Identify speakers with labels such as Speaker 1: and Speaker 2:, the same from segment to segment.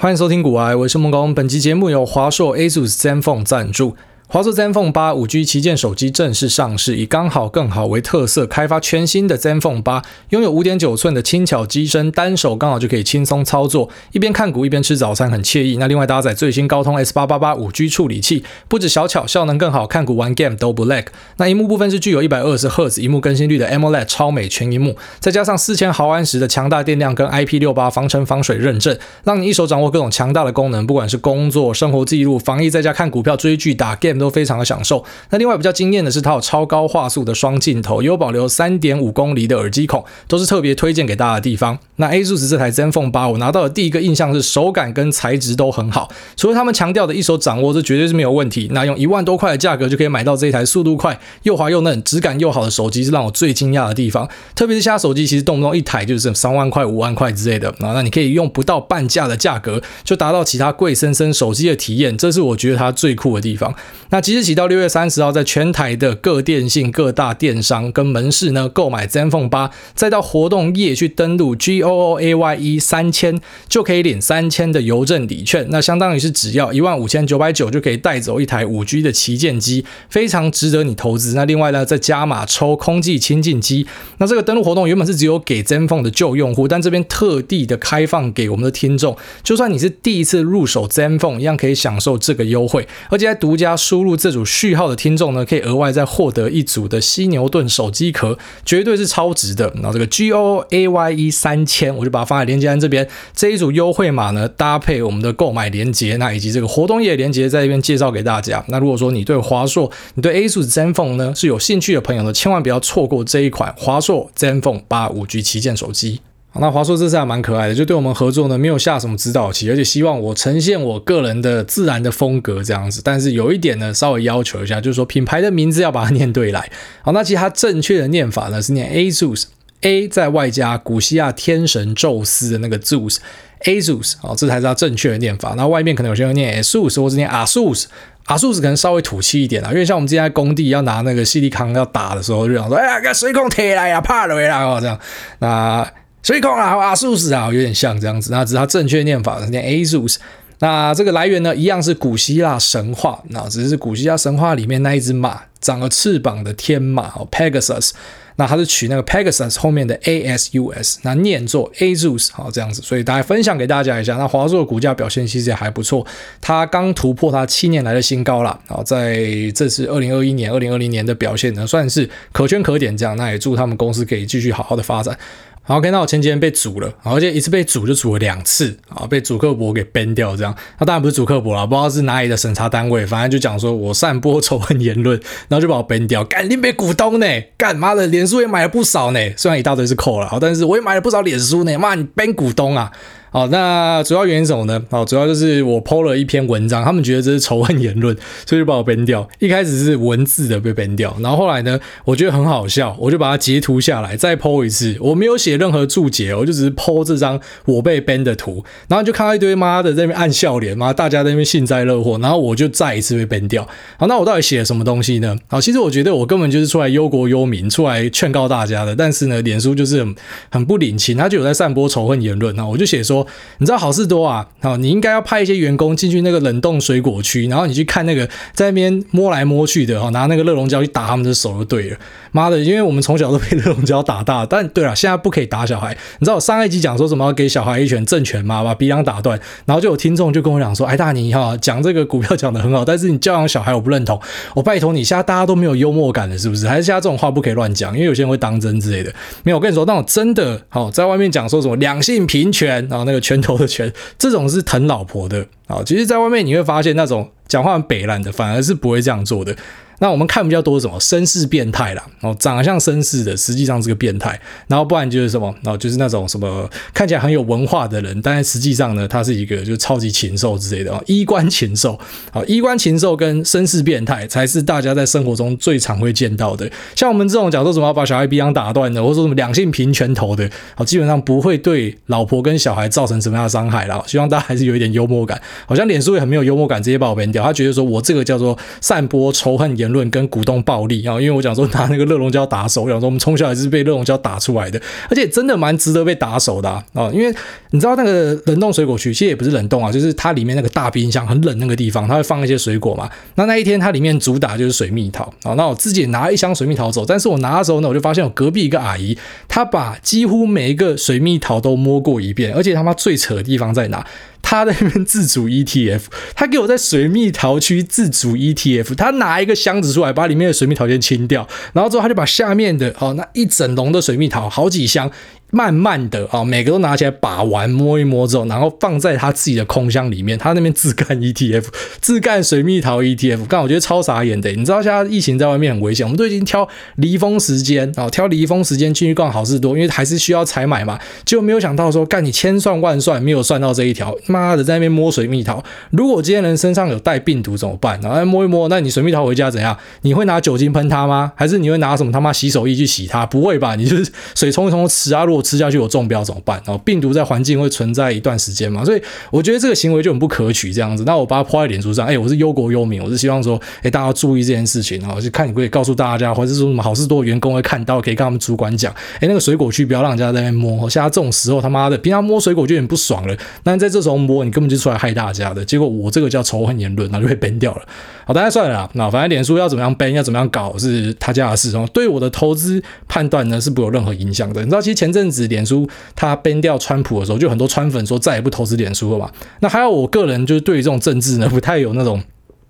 Speaker 1: 欢迎收听股癌，我是孟工。本期节目由华硕 ASUS ZenFone 赞助。华硕 ZenFone 8 5G 旗舰手机正式上市，以刚好更好为特色，开发全新的 ZenFone 8，拥有5.9寸的轻巧机身，单手刚好就可以轻松操作，一边看股一边吃早餐，很惬意。那另外搭载最新高通 S888 5G 处理器，不止小巧，效能更好，看股玩 Game 都不 lag。那萤幕部分是具有120赫兹萤幕更新率的 AMOLED 超美全萤幕，再加上4000毫安时的强大电量跟 IP68 防尘防水认证，让你一手掌握各种强大的功能，不管是工作、生活记录、防疫，在家看股票、追剧、打 Game。都非常的享受。那另外比较惊艳的是，它有超高画素的双镜头，有保留三点五公里的耳机孔，都是特别推荐给大家的地方。那 ASUS 这台 ZenFone 8，我拿到的第一个印象是手感跟材质都很好，除了他们强调的一手掌握，这绝对是没有问题。那用一万多块的价格就可以买到这一台速度快、又滑又嫩、质感又好的手机，是让我最惊讶的地方。特别是现在手机其实动不动一台就是三万块、五万块之类的啊，那你可以用不到半价的价格就达到其他贵生生手机的体验，这是我觉得它最酷的地方。那即日起到六月三十号，在全台的各电信、各大电商跟门市呢，购买 ZenFone 8，再到活动页去登录 G O O A Y E 三千，就可以领三千的邮政礼券。那相当于是只要一万五千九百九就可以带走一台五 G 的旗舰机，非常值得你投资。那另外呢，再加码抽空气清净机。那这个登录活动原本是只有给 ZenFone 的旧用户，但这边特地的开放给我们的听众，就算你是第一次入手 ZenFone，一样可以享受这个优惠，而且在独家输输入这组序号。的听众呢，可以额外再获得一组的犀牛盾手机壳，绝对是超值的。然后这个 G O A Y E 三千，我就把它放在连接栏这边。这一组优惠码呢，搭配我们的购买连接，那以及这个活动页连接，在这边介绍给大家。那如果说你对华硕、你对 ASUS ZenFone 呢是有兴趣的朋友呢，千万不要错过这一款华硕 ZenFone 8 5G 旗舰手机。那华硕这次还蛮可爱的，就对我们合作呢，没有下什么指导棋，而且希望我呈现我个人的自然的风格这样子。但是有一点呢，稍微要求一下，就是说品牌的名字要把它念对来。好，那其实它正确的念法呢是念 ASUS，A 在外加古希腊天神宙斯的那个 Zeus，ASUS。好，这才是它正确的念法。那外面可能有些人念 ASUS 或者念 ASUS，ASUS 可能稍微土气一点啊，因为像我们之前在工地要拿那个矽利康要打的时候，就想说，哎呀，给水孔贴来呀，怕了回来哦，这样那。水控啊，阿苏斯啊，有点像这样子。那只是它正确念法念 ASUS。那这个来源呢，一样是古希腊神话。那只是古希腊神话里面那一只马，长了翅膀的天马哦，Pegasus。那它是取那个 Pegasus 后面的 ASUS，那念作 ASUS 好这样子。所以大家分享给大家一下。那华硕的股价表现其实也还不错，它刚突破它七年来的新高了。好，在这次二零二一年、二零二零年的表现呢，算是可圈可点这样。那也祝他们公司可以继续好好的发展。好，OK，那我前几天被煮了，而且一次被煮就煮了两次啊，被主客博给编掉这样。那当然不是主客博啦，不知道是哪里的审查单位，反正就讲说我散播仇恨言论，然后就把我编掉。干，你没股东呢？干妈的，脸书也买了不少呢，虽然一大堆是扣了，但是我也买了不少脸书呢。妈，你编股东啊？好，那主要原因是什么呢？好，主要就是我 PO 了一篇文章，他们觉得这是仇恨言论，所以就把我 ban 掉。一开始是文字的被 ban 掉，然后后来呢，我觉得很好笑，我就把它截图下来再 PO 一次。我没有写任何注解，我就只是 PO 这张我被 ban 的图，然后就看到一堆妈的在那边按笑脸，妈大家在那边幸灾乐祸，然后我就再一次被 ban 掉。好，那我到底写了什么东西呢？好，其实我觉得我根本就是出来忧国忧民，出来劝告大家的。但是呢，脸书就是很，很不领情，他就有在散播仇恨言论。那我就写说，你知道好事。多啊，好，你应该要派一些员工进去那个冷冻水果区，然后你去看那个在那边摸来摸去的，哈，拿那个热熔胶去打他们的手就对了。妈的，因为我们从小都被热熔胶打大，但对了，现在不可以打小孩。你知道我上一集讲说什么要给小孩一拳正拳吗？把鼻梁打断，然后就有听众就跟我讲说，哎，大尼哈，讲这个股票讲得很好，但是你教养小孩我不认同。我拜托你，现在大家都没有幽默感了，是不是？还是现在这种话不可以乱讲，因为有些人会当真之类的。没有，我跟你说，那种真的好，在外面讲说什么两性平权，然后那个拳头的拳。这种是疼老婆的啊，其实，在外面你会发现那种讲话很北烂的，反而是不会这样做的。那我们看比较多什么绅士变态啦，哦，长得像绅士的，实际上是个变态。然后不然就是什么，然后就是那种什么看起来很有文化的人，但是实际上呢，他是一个就是超级禽兽之类的哦，衣冠禽兽。好，衣冠禽兽跟绅士变态才是大家在生活中最常会见到的。像我们这种讲说什么要把小孩鼻梁打断的，或者说什么两性平拳头的，好，基本上不会对老婆跟小孩造成什么样的伤害啦。希望大家还是有一点幽默感。好像脸书也很没有幽默感，直接把我扁掉。他觉得说我这个叫做散播仇恨言言论跟鼓动暴力啊，因为我讲说拿那个热熔胶打手，我讲说我们从小也是被热熔胶打出来的，而且真的蛮值得被打手的啊，因为你知道那个冷冻水果区其实也不是冷冻啊，就是它里面那个大冰箱很冷那个地方，它会放一些水果嘛。那那一天它里面主打就是水蜜桃啊，那我自己拿一箱水蜜桃走，但是我拿的时候呢，我就发现我隔壁一个阿姨，她把几乎每一个水蜜桃都摸过一遍，而且他妈最扯的地方在哪？他在那边自主 ETF，他给我在水蜜桃区自主 ETF，他拿一个箱子出来，把里面的水蜜桃先清掉，然后之后他就把下面的哦那一整笼的水蜜桃，好几箱。慢慢的啊，每个都拿起来把玩摸一摸之后，然后放在他自己的空箱里面。他那边自干 ETF，自干水蜜桃 ETF，干我觉得超傻眼的。你知道现在疫情在外面很危险，我们都已经挑离峰时间啊，挑离峰时间进去逛好事多，因为还是需要采买嘛。结果没有想到说，干你千算万算没有算到这一条，妈的在那边摸水蜜桃。如果今天人身上有带病毒怎么办？然后摸一摸，那你水蜜桃回家怎样？你会拿酒精喷它吗？还是你会拿什么他妈洗手液去洗它？不会吧？你就是水冲一冲吃啊。如果吃下去我中标怎么办？然后病毒在环境会存在一段时间嘛，所以我觉得这个行为就很不可取。这样子，那我把它抛在脸书上，哎，我是忧国忧民，我是希望说，哎，大家注意这件事情，然后就看你可以告诉大家，或者是说什么好事多员工会看到，可以跟他们主管讲，哎，那个水果区不要让人家在那边摸。现在这种时候，他妈的，平常摸水果就有点不爽了，但在这时候摸，你根本就出来害大家的。结果我这个叫仇恨言论，然后就被崩掉了。好，大家算了啦，那反正脸书要怎么样 ban，要怎么样搞是他家的事哦。对我的投资判断呢是不有任何影响的。你知道，其实前阵子脸书他 ban 掉川普的时候，就很多川粉说再也不投资脸书了嘛。那还有我个人就是对于这种政治呢，不太有那种。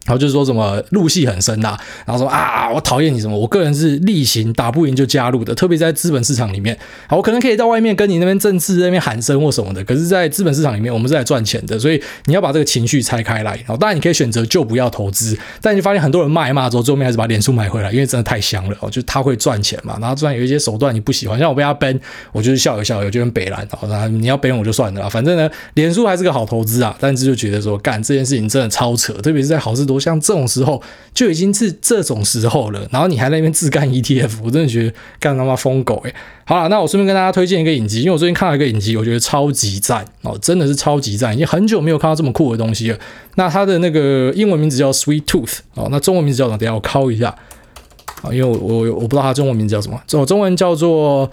Speaker 1: 然后就是说什么入戏很深呐、然后说啊，我讨厌你什么？我个人是例行打不赢就加入的，特别在资本市场里面，好，我可能可以到外面跟你那边政治那边喊声或什么的，可是，在资本市场里面，我们是来赚钱的，所以你要把这个情绪拆开来。然后，当然你可以选择就不要投资，但你发现很多人骂一骂之后，最后面还是把脸书买回来，因为真的太香了哦，就他会赚钱嘛。然后虽然有一些手段你不喜欢，像我被他 ban，我就是笑一笑，有就跟北兰，然后你要 ban 我就算了，反正呢，脸书还是个好投资啊。但是就觉得说，干这件事情真的超扯，特别是在好事多像这种时候。就已经是这种时候了，然后你还在那边自干 ETF，我真的觉得干他妈疯狗诶。好了，那我顺便跟大家推荐一个影集，因为我最近看了一个影集，我觉得超级赞哦，真的是超级赞，已经很久没有看到这么酷的东西了。那它的那个英文名字叫 Sweet Tooth 哦，那中文名字叫什么？等下我敲一下啊，因为我我我不知道它中文名字叫什么，中中文叫做。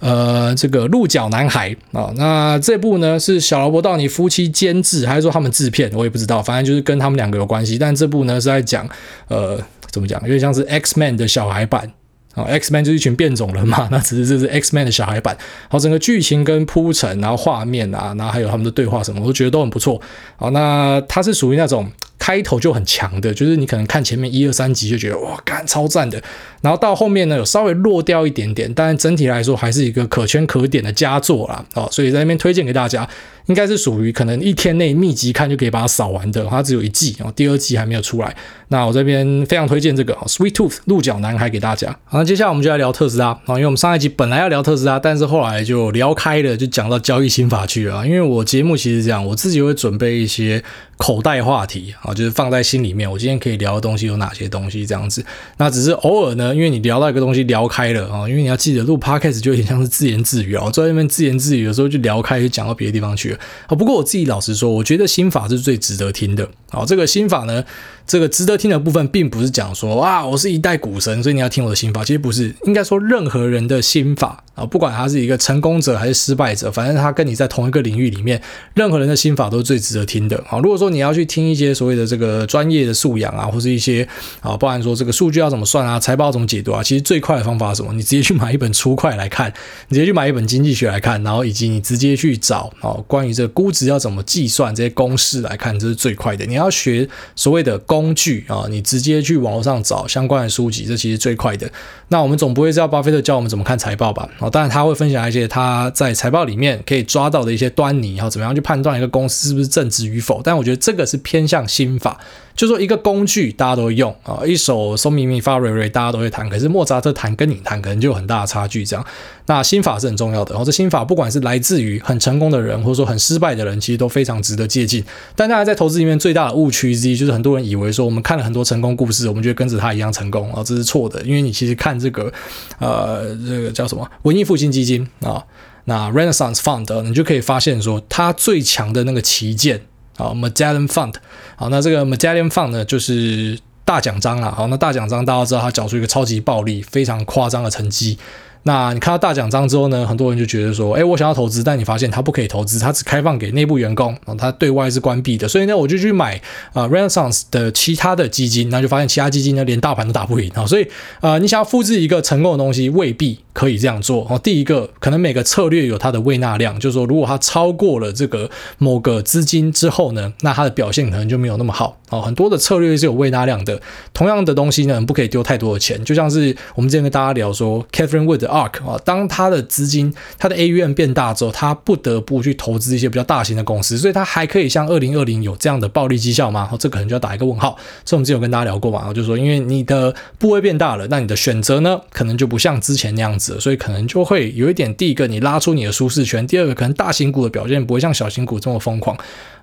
Speaker 1: 呃，这个鹿角男孩啊，那这部呢是小劳勃道尼夫妻监制，还是说他们制片？我也不知道，反正就是跟他们两个有关系。但这部呢是在讲，呃，怎么讲？有点像是 X Man 的小孩版啊，X Man 就是一群变种人嘛，那只是这是 X Man 的小孩版。好，整个剧情跟铺陈，然后画面啊，然后还有他们的对话什么，我都觉得都很不错。好，那它是属于那种。开头就很强的，就是你可能看前面一二三集就觉得哇，干超赞的，然后到后面呢有稍微落掉一点点，但整体来说还是一个可圈可点的佳作啦。哦，所以在那边推荐给大家。应该是属于可能一天内密集看就可以把它扫完的，它只有一季哦，第二季还没有出来。那我这边非常推荐这个《Sweet Tooth》鹿角男孩给大家。好，那接下来我们就来聊特斯拉啊，因为我们上一集本来要聊特斯拉，但是后来就聊开了，就讲到交易心法去了。因为我节目其实这样，我自己会准备一些口袋话题啊，就是放在心里面。我今天可以聊的东西有哪些东西这样子？那只是偶尔呢，因为你聊到一个东西聊开了啊，因为你要记得录 Podcast 就有点像是自言自语啊，我在那边自言自语有时候就聊开，就讲到别的地方去了。不过我自己老实说，我觉得心法是最值得听的。好，这个心法呢，这个值得听的部分，并不是讲说啊，我是一代股神，所以你要听我的心法。其实不是，应该说任何人的心法啊，不管他是一个成功者还是失败者，反正他跟你在同一个领域里面，任何人的心法都是最值得听的。好，如果说你要去听一些所谓的这个专业的素养啊，或是一些啊，包含说这个数据要怎么算啊，财报怎么解读啊，其实最快的方法是什么？你直接去买一本粗快来看，你直接去买一本经济学来看，然后以及你直接去找啊，关你这估值要怎么计算这些公式来看，这是最快的。你要学所谓的工具啊，你直接去网络上找相关的书籍，这其实最快的。那我们总不会是要巴菲特教我们怎么看财报吧？哦，当然他会分享一些他在财报里面可以抓到的一些端倪，然后怎么样去判断一个公司是不是正直与否。但我觉得这个是偏向心法。就说一个工具大家都会用啊，一首嗦咪咪发瑞瑞大家都会弹，可是莫扎特弹跟你弹可能就有很大的差距。这样，那心法是很重要的。然后这心法不管是来自于很成功的人，或者说很失败的人，其实都非常值得借鉴。但大家在投资里面最大的误区之一，就是很多人以为说我们看了很多成功故事，我们就跟着他一样成功啊，这是错的。因为你其实看这个，呃，这个叫什么文艺复兴基金啊，那 Renaissance Fund，你就可以发现说，它最强的那个旗舰。好，Magellan Fund，好，那这个 Magellan Fund 呢，就是大奖章啦。好，那大奖章大家知道，它缴出一个超级暴利、非常夸张的成绩。那你看到大奖章之后呢，很多人就觉得说，哎，我想要投资，但你发现它不可以投资，它只开放给内部员工，啊，它对外是关闭的，所以呢，我就去买啊 Renaissance 的其他的基金，那就发现其他基金呢连大盘都打不赢啊，所以啊，你想要复制一个成功的东西，未必可以这样做哦。第一个，可能每个策略有它的胃纳量，就是说，如果它超过了这个某个资金之后呢，那它的表现可能就没有那么好哦。很多的策略是有胃纳量的，同样的东西呢，不可以丢太多的钱，就像是我们之前跟大家聊说，Catherine Wood ARK 啊，当他的资金、他的 AUM 变大之后，他不得不去投资一些比较大型的公司，所以他还可以像二零二零有这样的暴利绩效吗？这可能就要打一个问号。所以我们之前有跟大家聊过嘛，然后就说，因为你的部位变大了，那你的选择呢，可能就不像之前那样子了，所以可能就会有一点，第一个你拉出你的舒适圈，第二个可能大型股的表现不会像小型股这么疯狂。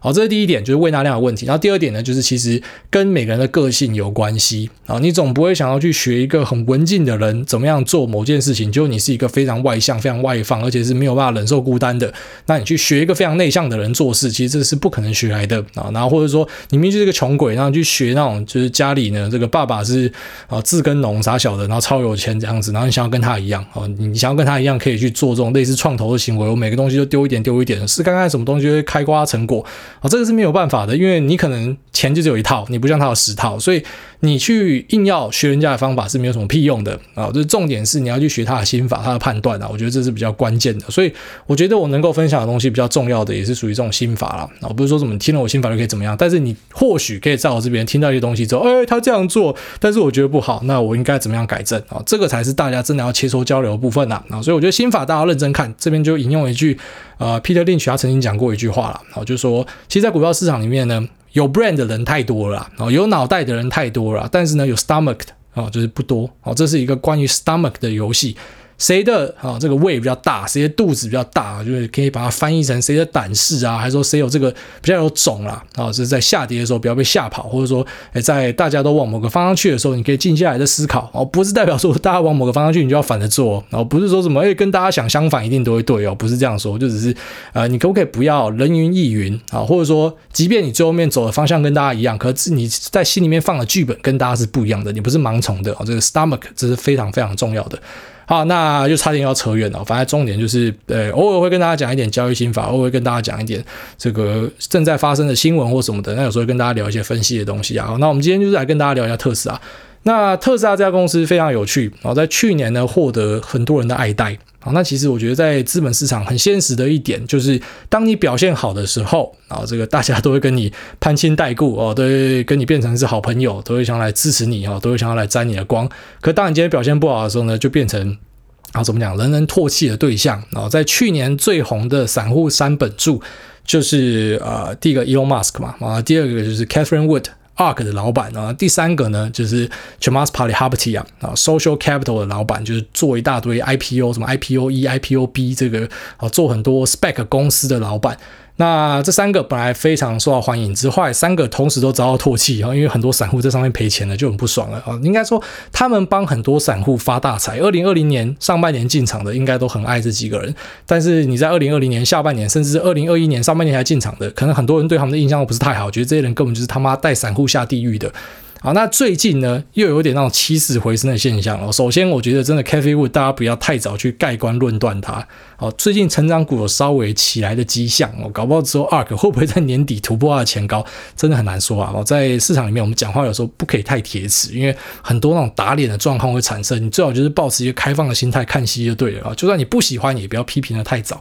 Speaker 1: 好，这是第一点，就是胃纳量的问题。然后第二点呢，就是其实跟每个人的个性有关系啊。你总不会想要去学一个很文静的人怎么样做某件事情，就你是一个非常外向、非常外放，而且是没有办法忍受孤单的。那你去学一个非常内向的人做事，其实这是不可能学来的啊。然后或者说你明明就是个穷鬼，然后去学那种就是家里呢这个爸爸是啊自耕农啥小的，然后超有钱这样子，然后你想要跟他一样啊，你想要跟他一样可以去做这种类似创投的行为，我每个东西都丢一点丢一点，是看看什么东西会开花成果。啊，这个是没有办法的，因为你可能钱就只有一套，你不像他有十套，所以你去硬要学人家的方法是没有什么屁用的啊。就是重点是你要去学他的心法，他的判断啊，我觉得这是比较关键的。所以我觉得我能够分享的东西比较重要的也是属于这种心法啦。啊，不是说什么听了我心法就可以怎么样，但是你或许可以在我这边听到一些东西之后，哎，他这样做，但是我觉得不好，那我应该怎么样改正啊？这个才是大家真的要切磋交流的部分呐。啊，所以我觉得心法大家认真看，这边就引用一句。呃，Peter Lynch 他曾经讲过一句话了，啊就是说，其实，在股票市场里面呢，有 brand 的人太多了，哦，有脑袋的人太多了，但是呢，有 stomach 的啊，就是不多，哦，这是一个关于 stomach 的游戏。谁的啊这个胃比较大，谁的肚子比较大，就是可以把它翻译成谁的胆识啊，还是说谁有这个比较有种啦啊？就是在下跌的时候不要被吓跑，或者说诶在大家都往某个方向去的时候，你可以静下来的思考哦，不是代表说大家往某个方向去你就要反着做哦，不是说什么诶跟大家想相反一定都会对哦，不是这样说，就只是呃你可不可以不要人云亦云啊？或者说即便你最后面走的方向跟大家一样，可是你在心里面放的剧本跟大家是不一样的，你不是盲从的哦，这个 stomach 这是非常非常重要的。好，那就差点要扯远了。反正重点就是，呃，偶尔会跟大家讲一点交易心法，偶尔会跟大家讲一点这个正在发生的新闻或什么的。那有时候跟大家聊一些分析的东西啊。那我们今天就是来跟大家聊一下特斯拉。那特斯拉这家公司非常有趣，然后在去年呢获得很多人的爱戴。好，那其实我觉得在资本市场很现实的一点就是，当你表现好的时候，啊，这个大家都会跟你攀亲带故哦，都会跟你变成是好朋友，都会想要来支持你哦，都会想要来沾你的光。可当你今天表现不好的时候呢，就变成啊怎么讲，人人唾弃的对象。然后在去年最红的散户三本柱就是呃第一个 Elon Musk 嘛，啊第二个就是 Catherine Wood。ARK 的老板啊，第三个呢就是 c h a m a s Palihapitiya 啊，Social Capital 的老板，就是做一大堆 IPO，什么 IPO 一、IPO B 这个啊，做很多 Spec 公司的老板。那这三个本来非常受到欢迎，之后三个同时都遭到唾弃，然后因为很多散户在上面赔钱了，就很不爽了啊。应该说他们帮很多散户发大财。二零二零年上半年进场的，应该都很爱这几个人。但是你在二零二零年下半年，甚至二零二一年上半年才进场的，可能很多人对他们的印象都不是太好，觉得这些人根本就是他妈带散户下地狱的。好，那最近呢，又有点那种起死回生的现象了。首先，我觉得真的 Cathie 物大家不要太早去盖棺论断它。好，最近成长股有稍微起来的迹象，哦，搞不好之后 ARK 会不会在年底突破它的前高，真的很难说啊。在市场里面，我们讲话有时候不可以太铁齿，因为很多那种打脸的状况会产生。你最好就是保持一个开放的心态看戏就对了啊。就算你不喜欢，也不要批评的太早。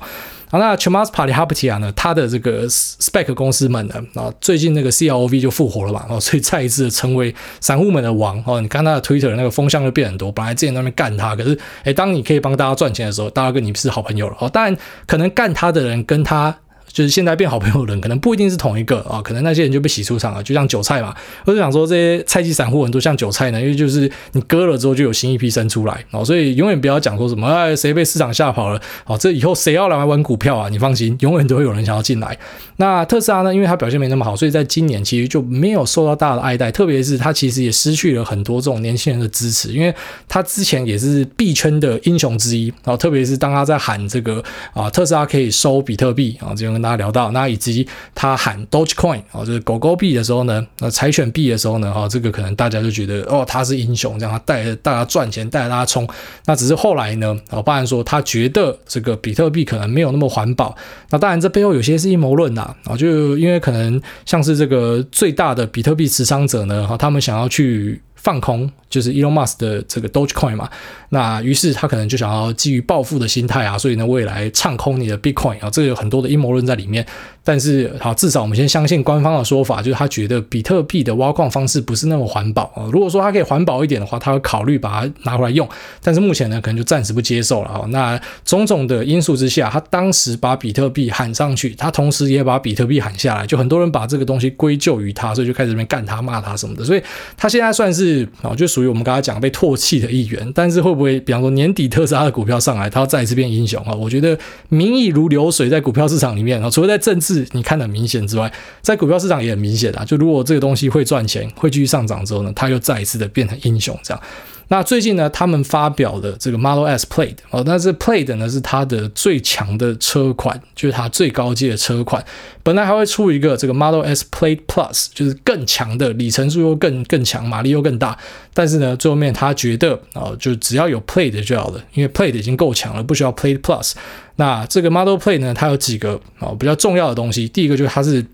Speaker 1: 啊，那 Chamath Palihapitiya 呢？他的这个 Spec 公司们呢？啊，最近那个 CLOV 就复活了嘛，哦，所以再一次成为散户们的王哦。你看他的 Twitter 那个风向就变很多，本来之前在那边干他，可是诶，当你可以帮大家赚钱的时候，大家跟你是好朋友了哦。当然，可能干他的人跟他。就是现在变好朋友的人，可能不一定是同一个啊，可能那些人就被洗出场了，就像韭菜嘛。我就想说，这些菜鸡散户很多像韭菜呢，因为就是你割了之后就有新一批生出来哦，所以永远不要讲说什么哎，谁被市场吓跑了，好，这以后谁要来玩股票啊？你放心，永远都会有人想要进来。那特斯拉呢，因为它表现没那么好，所以在今年其实就没有受到大的爱戴，特别是它其实也失去了很多这种年轻人的支持，因为它之前也是币圈的英雄之一啊，特别是当他在喊这个啊特斯拉可以收比特币啊，这种。跟大家聊到，那以及他喊 Dogecoin 哦，就是狗狗币的时候呢，那柴犬币的时候呢，哈，这个可能大家就觉得哦，他是英雄，这样他带着大家赚钱，带着大家冲。那只是后来呢，哦，包含说他觉得这个比特币可能没有那么环保。那当然这背后有些是阴谋论呐，啊，就因为可能像是这个最大的比特币持仓者呢，哈，他们想要去。放空就是 Elon Musk 的这个 Dogecoin 嘛，那于是他可能就想要基于报复的心态啊，所以呢，未来唱空你的 Bitcoin 啊，这个有很多的阴谋论在里面。但是好，至少我们先相信官方的说法，就是他觉得比特币的挖矿方式不是那么环保啊。如果说他可以环保一点的话，他会考虑把它拿回来用。但是目前呢，可能就暂时不接受了啊。那种种的因素之下，他当时把比特币喊上去，他同时也把比特币喊下来，就很多人把这个东西归咎于他，所以就开始这边干他、骂他什么的。所以他现在算是啊，就属属于我们刚才讲被唾弃的一员。但是会不会，比方说年底特斯拉的股票上来，它要再一次变英雄啊？我觉得民意如流水，在股票市场里面啊，除了在政治。你看得很明显之外，在股票市场也很明显的。就如果这个东西会赚钱，会继续上涨之后呢，它又再一次的变成英雄这样。那最近呢，他们发表了这个 Model S Plaid 哦，但是 Plaid 呢是它的最强的车款，就是它最高阶的车款。本来还会出一个这个 Model S Plaid Plus，就是更强的里程数又更更强，马力又更大。但是呢，最后面他觉得啊，就只要有 Plaid 就好了，因为 Plaid 已经够强了，不需要 Plaid Plus。那这个 Model Plaid 呢，它有几个啊比较重要的东西。第一个就是它是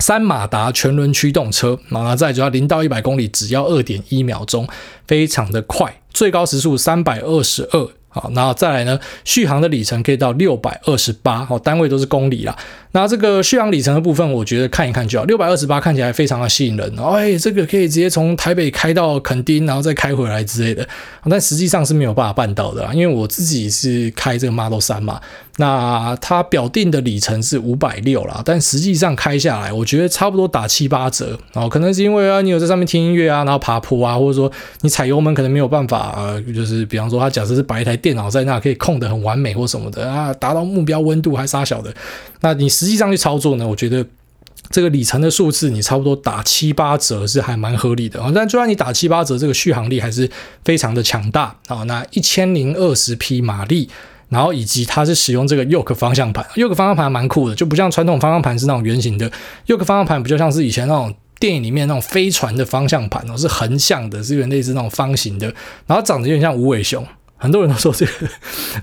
Speaker 1: 三马达全轮驱动车，然后再主要零到一百公里只要二点一秒钟，非常的快，最高时速三百二十二。好，然后再来呢，续航的里程可以到六百二十八，好，单位都是公里啦。那这个续航里程的部分，我觉得看一看就好。六百二十八看起来非常的吸引人，哎，这个可以直接从台北开到垦丁，然后再开回来之类的。但实际上是没有办法办到的啦，因为我自己是开这个 Model 3嘛，那它表定的里程是五百六啦，但实际上开下来，我觉得差不多打七八折。哦，可能是因为啊，你有在上面听音乐啊，然后爬坡啊，或者说你踩油门可能没有办法，呃，就是比方说它假设是摆一台电脑在那，可以控得很完美或什么的啊，达到目标温度还杀小的，那你实实际上去操作呢？我觉得这个里程的数字，你差不多打七八折是还蛮合理的啊。但就算你打七八折，这个续航力还是非常的强大啊。那一千零二十匹马力，然后以及它是使用这个 Yoke 方向盘，Yoke 方向盘蛮酷的，就不像传统方向盘是那种圆形的，Yoke 方向盘比较像是以前那种电影里面那种飞船的方向盘哦，是横向的，是有点类似那种方形的，然后长得有点像无尾熊。很多人都说这个，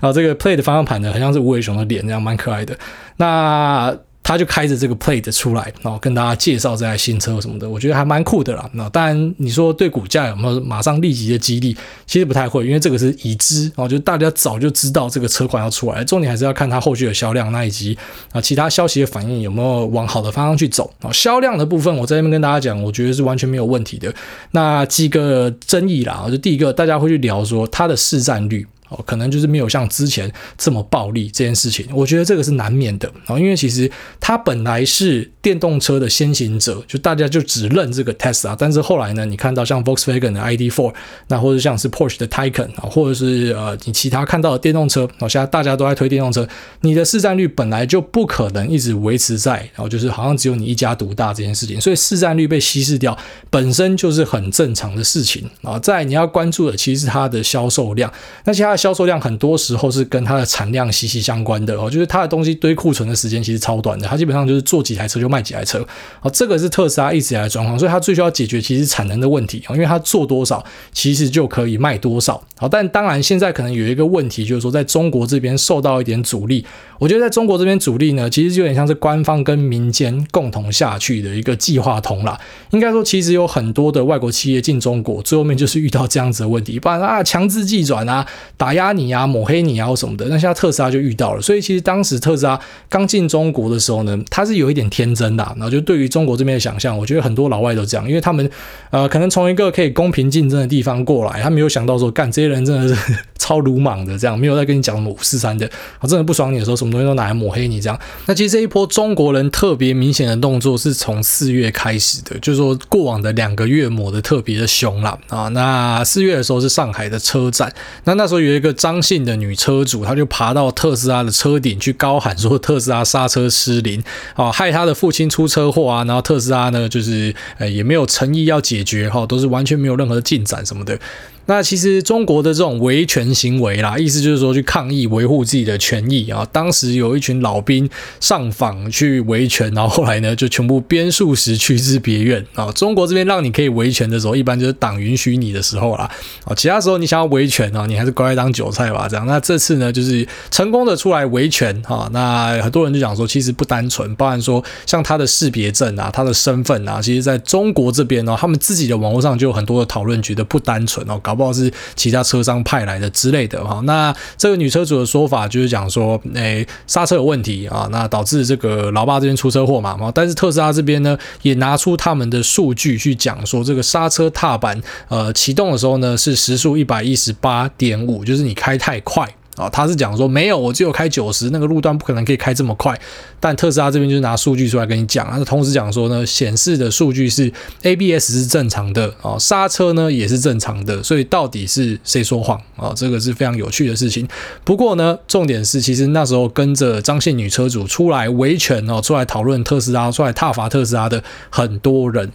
Speaker 1: 啊这个 Play 的方向盘呢，很像是无尾熊的脸，这样蛮可爱的。那他就开着这个 plate 出来，然后跟大家介绍这台新车什么的，我觉得还蛮酷的啦。那当然，你说对股价有没有马上立即的激励？其实不太会，因为这个是已知，然后就大家早就知道这个车款要出来，重点还是要看它后续的销量，那以及啊其他消息的反应有没有往好的方向去走。啊，销量的部分，我在这边跟大家讲，我觉得是完全没有问题的。那几个争议啦，就第一个，大家会去聊说它的市占率。哦，可能就是没有像之前这么暴利这件事情，我觉得这个是难免的啊，因为其实它本来是电动车的先行者，就大家就只认这个 Tesla，但是后来呢，你看到像 Volkswagen 的 ID.4，那或者像是 Porsche 的 Taycan 啊，或者是呃你其他看到的电动车，哦，现在大家都在推电动车，你的市占率本来就不可能一直维持在，然后就是好像只有你一家独大这件事情，所以市占率被稀释掉本身就是很正常的事情啊。再你要关注的其实是它的销售量，那其他。销售量很多时候是跟它的产量息息相关的哦，就是它的东西堆库存的时间其实超短的，它基本上就是做几台车就卖几台车，哦，这个是特斯拉一直以来的状况，所以它最需要解决其实产能的问题啊，因为它做多少其实就可以卖多少，好，但当然现在可能有一个问题，就是说在中国这边受到一点阻力，我觉得在中国这边阻力呢，其实就有点像是官方跟民间共同下去的一个计划通啦，应该说其实有很多的外国企业进中国，最后面就是遇到这样子的问题，不然啊强制计转啊。打压你啊，抹黑你啊，什么的。那现在特斯拉就遇到了，所以其实当时特斯拉刚进中国的时候呢，他是有一点天真的。然后就对于中国这边的想象，我觉得很多老外都这样，因为他们呃，可能从一个可以公平竞争的地方过来，他没有想到说，干这些人真的是超鲁莽的，这样没有在跟你讲五四三的，我真的不爽你的时候，什么东西都拿来抹黑你这样。那其实这一波中国人特别明显的动作是从四月开始的，就是说过往的两个月抹的特别的凶了啊。那四月的时候是上海的车展，那那时候有。一个张姓的女车主，她就爬到特斯拉的车顶去高喊说：“特斯拉刹车失灵，啊，害她的父亲出车祸啊！”然后特斯拉呢，就是呃也没有诚意要解决哈，都是完全没有任何的进展什么的。那其实中国的这种维权行为啦，意思就是说去抗议、维护自己的权益啊。当时有一群老兵上访去维权，然后后来呢就全部编数十驱之别院啊。中国这边让你可以维权的时候，一般就是党允许你的时候啦。啊，其他时候你想要维权啊，你还是乖乖当韭菜吧。这样，那这次呢，就是成功的出来维权哈。那很多人就讲说，其实不单纯，包含说像他的识别证啊、他的身份啊，其实在中国这边呢，他们自己的网络上就有很多的讨论，觉得不单纯哦，搞不好是其他车商派来的之类的哈。那这个女车主的说法就是讲说，诶，刹车有问题啊，那导致这个老爸这边出车祸嘛。但是特斯拉这边呢，也拿出他们的数据去讲说，这个刹车踏板呃启动的时候呢，是时速一百一十八点五，就是你开太快。啊，他是讲说没有，我只有开九十，那个路段不可能可以开这么快。但特斯拉这边就是拿数据出来跟你讲，他同时讲说呢，显示的数据是 ABS 是正常的啊，刹车呢也是正常的，所以到底是谁说谎啊？这个是非常有趣的事情。不过呢，重点是其实那时候跟着张姓女车主出来维权哦，出来讨论特斯拉，出来挞伐特斯拉的很多人。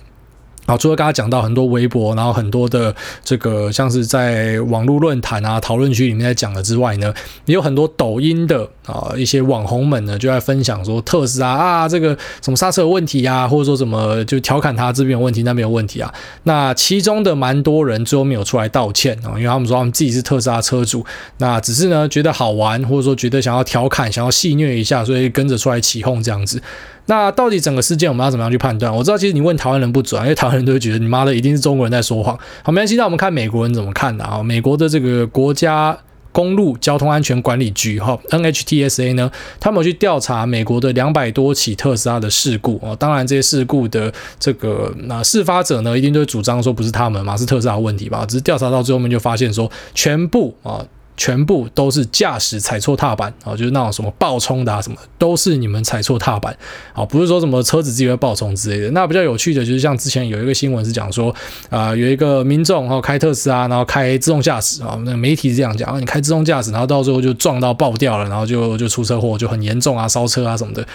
Speaker 1: 好，除了刚刚讲到很多微博，然后很多的这个像是在网络论坛啊、讨论区里面在讲的之外呢，也有很多抖音的啊一些网红们呢就在分享说特斯拉啊这个什么刹车有问题啊，或者说什么就调侃他这边有问题那边有问题啊。那其中的蛮多人最后没有出来道歉啊，因为他们说他们自己是特斯拉车主，那只是呢觉得好玩，或者说觉得想要调侃、想要戏谑一下，所以跟着出来起哄这样子。那到底整个事件我们要怎么样去判断？我知道其实你问台湾人不准，因为台湾人都会觉得你妈的一定是中国人在说谎。好，没关系，那我们看美国人怎么看的啊？美国的这个国家公路交通安全管理局哈 NHTSA 呢，他们去调查美国的两百多起特斯拉的事故啊。当然这些事故的这个那事发者呢，一定都会主张说不是他们嘛，是特斯拉问题吧？只是调查到最后面就发现说全部啊。全部都是驾驶踩错踏板啊，就是那种什么爆冲的啊，什么都是你们踩错踏板啊，不是说什么车子自己会爆冲之类的。那比较有趣的就是像之前有一个新闻是讲说，啊，有一个民众哈开特斯拉，然后开自动驾驶啊，那媒体是这样讲，你开自动驾驶，然后到最后就撞到爆掉了，然后就就出车祸，就很严重啊，烧车啊什么的。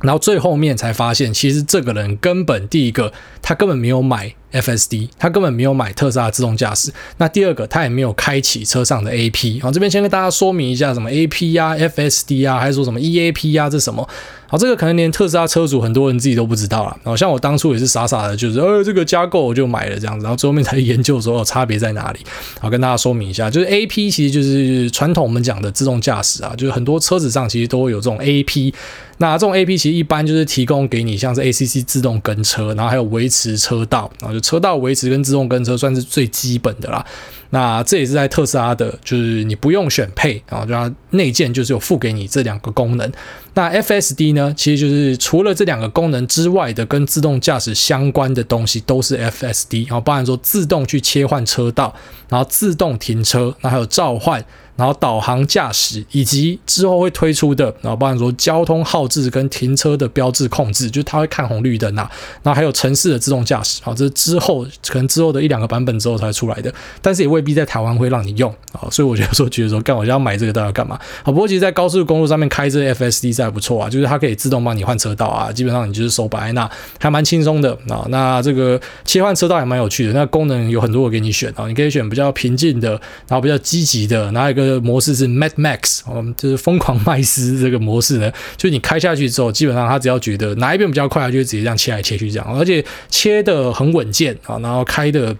Speaker 1: 然后最后面才发现，其实这个人根本第一个他根本没有买。FSD，他根本没有买特斯拉自动驾驶。那第二个，他也没有开启车上的 AP。好，这边先跟大家说明一下，什么 AP 呀、FSD 啊，还是说什么 EAP 呀，这什么？好，这个可能连特斯拉车主很多人自己都不知道了。好像我当初也是傻傻的，就是呃这个加购我就买了这样子，然后最后面才研究说差别在哪里。好，跟大家说明一下，就是 AP 其实就是传统我们讲的自动驾驶啊，就是很多车子上其实都会有这种 AP。那这种 AP 其实一般就是提供给你像是 ACC 自动跟车，然后还有维持车道，然后就车道维持跟自动跟车算是最基本的啦。那这也是在特斯拉的，就是你不用选配，然后就它内建就是有附给你这两个功能。那 FSD 呢，其实就是除了这两个功能之外的跟自动驾驶相关的东西都是 FSD，然后包含说自动去切换车道，然后自动停车，那还有召唤。然后导航驾驶，以及之后会推出的，然后包含说交通号志跟停车的标志控制，就是它会看红绿灯啊。然后还有城市的自动驾驶，好，这是之后可能之后的一两个版本之后才出来的，但是也未必在台湾会让你用啊。所以我觉得说，觉得说，干我就要买这个，到底要干嘛？好，不过其实，在高速公路上面开这 FSD 是还不错啊，就是它可以自动帮你换车道啊，基本上你就是手摆那，还蛮轻松的啊。那这个切换车道也蛮有趣的，那功能有很多我给你选啊，你可以选比较平静的，然后比较积极的，然后一个。个模式是 Mad Max，我们就是疯狂麦斯这个模式呢，就你开下去之后，基本上他只要觉得哪一边比较快，它就会直接这样切来切去这样，而且切的很稳健啊，然后开的。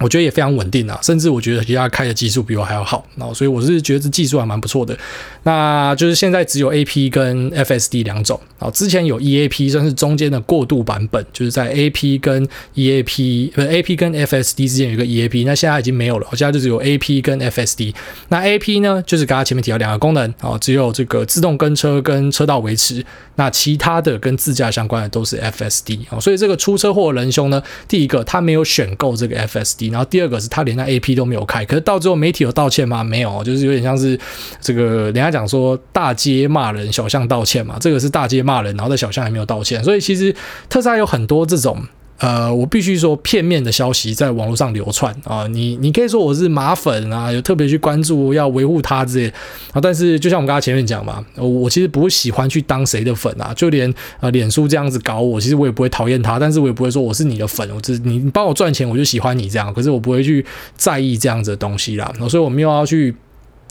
Speaker 1: 我觉得也非常稳定啊，甚至我觉得其他开的技术比我还要好，然后所以我是觉得这技术还蛮不错的。那就是现在只有 AP 跟 FSD 两种，啊，之前有 EAP 算是中间的过渡版本，就是在 AP 跟 EAP 不是 AP 跟 FSD 之间有一个 EAP，那现在已经没有了，我现在就只有 AP 跟 FSD。那 AP 呢，就是刚刚前面提到两个功能，啊，只有这个自动跟车跟车道维持，那其他的跟自驾相关的都是 FSD 啊，所以这个出车祸的仁兄呢，第一个他没有选购这个 FSD。然后第二个是他连那 AP 都没有开，可是到最后媒体有道歉吗？没有，就是有点像是这个人家讲说大街骂人，小巷道歉嘛。这个是大街骂人，然后在小巷还没有道歉，所以其实特斯拉有很多这种呃，我必须说片面的消息在网络上流窜啊，你你可以说我是马粉啊，有特别去关注要维护他之类啊，但是就像我们刚才前面讲嘛，我其实不会喜欢去当谁的粉啊，就连呃脸书这样子搞我，其实我也不会讨厌他，但是我也不会说我是你的粉，我只你帮我赚钱我就喜欢你这样，可是我不会去在意这样子的东西啦，所以我没有要去。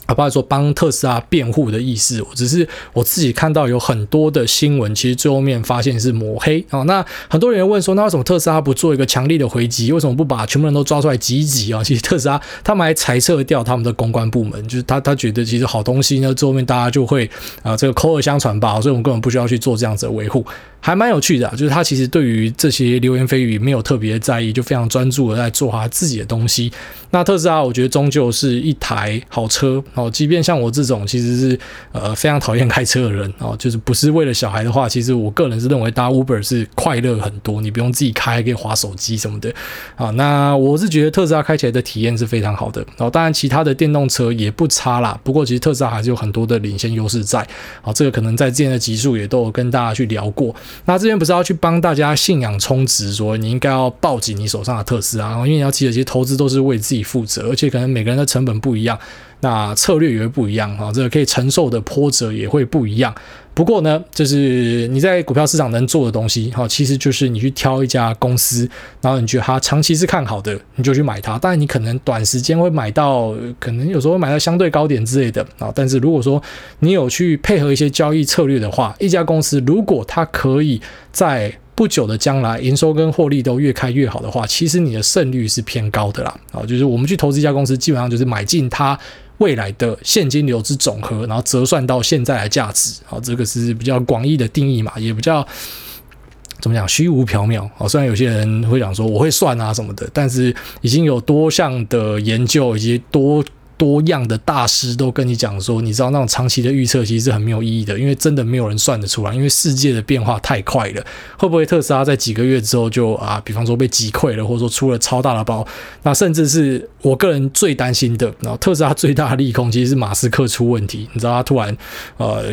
Speaker 1: 啊，不是说帮特斯拉辩护的意思，我只是我自己看到有很多的新闻，其实最后面发现是抹黑啊。那很多人问说，那为什么特斯拉不做一个强力的回击？为什么不把全部人都抓出来挤一挤啊？其实特斯拉他们还裁撤掉他们的公关部门，就是他他觉得其实好东西呢，最后面大家就会啊这个口耳相传吧，所以我们根本不需要去做这样子的维护。还蛮有趣的，就是他其实对于这些流言蜚语没有特别在意，就非常专注的在做他自己的东西。那特斯拉，我觉得终究是一台好车哦。即便像我这种其实是呃非常讨厌开车的人哦，就是不是为了小孩的话，其实我个人是认为搭 Uber 是快乐很多，你不用自己开，可以滑手机什么的啊。那我是觉得特斯拉开起来的体验是非常好的哦。当然，其他的电动车也不差啦。不过，其实特斯拉还是有很多的领先优势在啊。这个可能在之前的集数也都有跟大家去聊过。那这边不是要去帮大家信仰充值，说你应该要抱紧你手上的特斯拉，因为你要记得，其实投资都是为自己负责，而且可能每个人的成本不一样，那策略也会不一样啊，这个可以承受的波折也会不一样。不过呢，就是你在股票市场能做的东西，哈，其实就是你去挑一家公司，然后你觉得它长期是看好的，你就去买它。当然，你可能短时间会买到，可能有时候会买到相对高点之类的啊。但是如果说你有去配合一些交易策略的话，一家公司如果它可以在不久的将来营收跟获利都越开越好的话，其实你的胜率是偏高的啦。啊，就是我们去投资一家公司，基本上就是买进它。未来的现金流之总和，然后折算到现在的价值，啊，这个是比较广义的定义嘛，也比较怎么讲虚无缥缈。啊，虽然有些人会讲说我会算啊什么的，但是已经有多项的研究以及多。多样的大师都跟你讲说，你知道那种长期的预测其实是很没有意义的，因为真的没有人算得出来，因为世界的变化太快了。会不会特斯拉在几个月之后就啊，比方说被击溃了，或者说出了超大的包？那甚至是我个人最担心的，然后特斯拉最大的利空其实是马斯克出问题。你知道他突然呃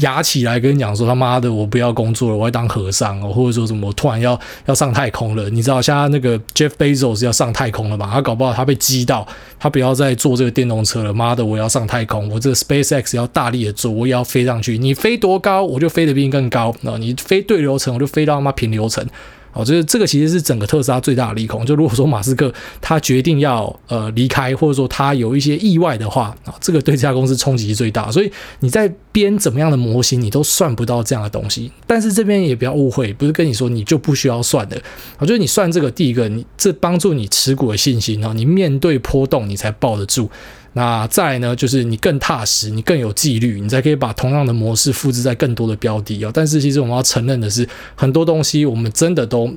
Speaker 1: 牙起来跟你讲说他妈的我不要工作了，我要当和尚哦，或者说什么我突然要要上太空了？你知道现在那个 Jeff Bezos 要上太空了嘛？他搞不好他被激到，他不要再。坐这个电动车了，妈的，我要上太空，我这个 SpaceX 要大力的做，我也要飞上去。你飞多高，我就飞得比你更高。那你飞对流层，我就飞到他妈平流层。哦，就是这个其实是整个特斯拉最大的利空。就如果说马斯克他决定要呃离开，或者说他有一些意外的话，啊，这个对这家公司冲击最大。所以你在编怎么样的模型，你都算不到这样的东西。但是这边也不要误会，不是跟你说你就不需要算的。我觉得你算这个，第一个，你这帮助你持股的信心啊，你面对波动你才抱得住。那再呢，就是你更踏实，你更有纪律，你才可以把同样的模式复制在更多的标的哦。但是其实我们要承认的是，很多东西我们真的都。